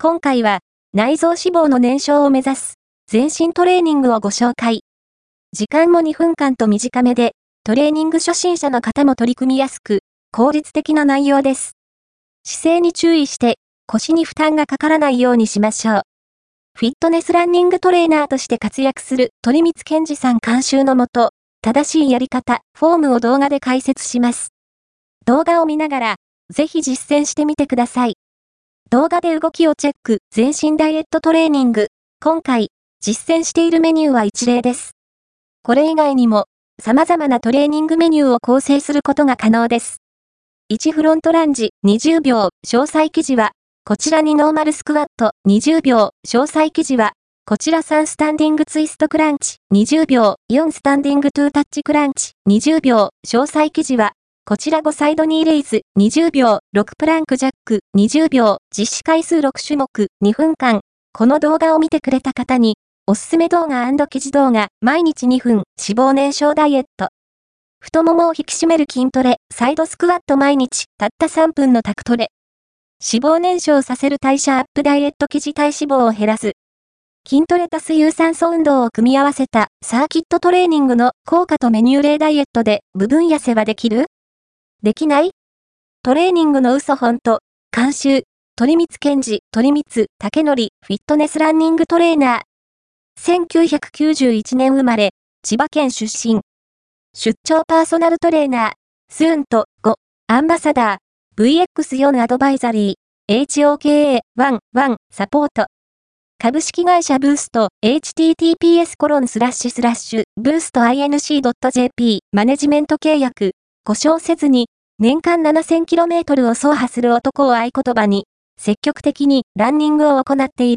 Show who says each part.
Speaker 1: 今回は内臓脂肪の燃焼を目指す全身トレーニングをご紹介。時間も2分間と短めでトレーニング初心者の方も取り組みやすく効率的な内容です。姿勢に注意して腰に負担がかからないようにしましょう。フィットネスランニングトレーナーとして活躍する鳥光健二さん監修のもと、正しいやり方、フォームを動画で解説します。動画を見ながら、ぜひ実践してみてください。動画で動きをチェック、全身ダイエットトレーニング。今回、実践しているメニューは一例です。これ以外にも、様々なトレーニングメニューを構成することが可能です。1フロントランジ20秒、詳細記事は、こちらにノーマルスクワット20秒、詳細記事は、こちら3スタンディングツイストクランチ20秒、4スタンディングトゥータッチクランチ20秒、詳細記事は、こちら5サイドニーレイズ20秒、6プランクジャック20秒、実施回数6種目2分間。この動画を見てくれた方に、おすすめ動画記事動画、毎日2分、脂肪燃焼ダイエット。太ももを引き締める筋トレ、サイドスクワット毎日、たった3分のタクトレ。脂肪燃焼させる代謝アップダイエット生地体脂肪を減らす。筋トレ足す有酸素運動を組み合わせたサーキットトレーニングの効果とメニュー例ダイエットで部分痩せはできる？できない？トレーニングの嘘本と監修、鳥光健治、鳥光竹則。フィットネスランニングトレーナー。1991年生まれ、千葉県出身。出張パーソナルトレーナー、スーンと。5、アンバサダー。VX4 アドバイザリー、HOKA11 サポート。株式会社ブースト、https コロンスラッシュスラッシュ、ブースト inc.jp、マネジメント契約、故障せずに、年間 7000km を走破する男を合言葉に、積極的にランニングを行っている。